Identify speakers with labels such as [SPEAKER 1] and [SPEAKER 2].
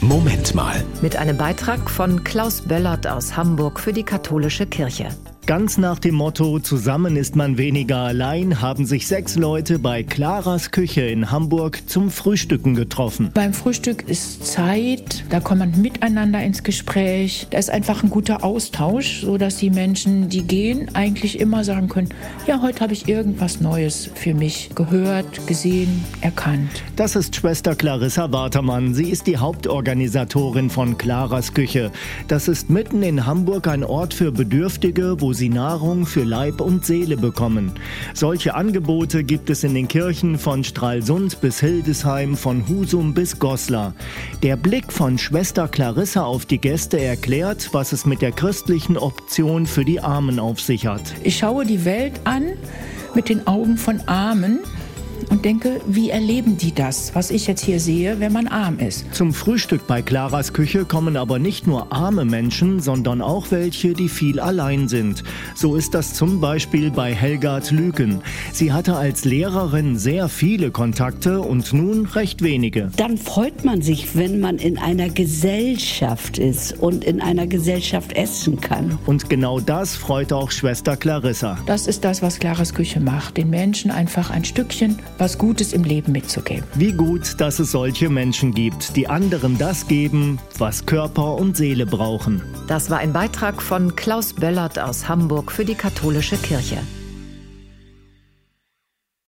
[SPEAKER 1] Moment mal.
[SPEAKER 2] Mit einem Beitrag von Klaus Böllert aus Hamburg für die katholische Kirche.
[SPEAKER 3] Ganz nach dem Motto Zusammen ist man weniger allein haben sich sechs Leute bei Claras Küche in Hamburg zum Frühstücken getroffen.
[SPEAKER 4] Beim Frühstück ist Zeit, da kommt man miteinander ins Gespräch. Da ist einfach ein guter Austausch, sodass die Menschen, die gehen, eigentlich immer sagen können, ja, heute habe ich irgendwas Neues für mich gehört, gesehen, erkannt.
[SPEAKER 3] Das ist Schwester Clarissa Watermann. Sie ist die Hauptorganisatorin von Claras Küche. Das ist mitten in Hamburg ein Ort für Bedürftige, wo sie Nahrung für Leib und Seele bekommen. Solche Angebote gibt es in den Kirchen von Stralsund bis Hildesheim, von Husum bis Goslar. Der Blick von Schwester Clarissa auf die Gäste erklärt, was es mit der christlichen Option für die Armen auf sich hat.
[SPEAKER 4] Ich schaue die Welt an mit den Augen von Armen und denke, wie erleben die das, was ich jetzt hier sehe, wenn man arm ist.
[SPEAKER 3] Zum Frühstück bei Claras Küche kommen aber nicht nur arme Menschen, sondern auch welche, die viel allein sind. So ist das zum Beispiel bei Helgard Lüken. Sie hatte als Lehrerin sehr viele Kontakte und nun recht wenige.
[SPEAKER 5] Dann freut man sich, wenn man in einer Gesellschaft ist und in einer Gesellschaft essen kann.
[SPEAKER 3] Und genau das freut auch Schwester Clarissa.
[SPEAKER 4] Das ist das, was Claras Küche macht, den Menschen einfach ein Stückchen was Gutes im Leben mitzugeben.
[SPEAKER 3] Wie gut, dass es solche Menschen gibt, die anderen das geben, was Körper und Seele brauchen.
[SPEAKER 2] Das war ein Beitrag von Klaus Böllert aus Hamburg für die katholische Kirche.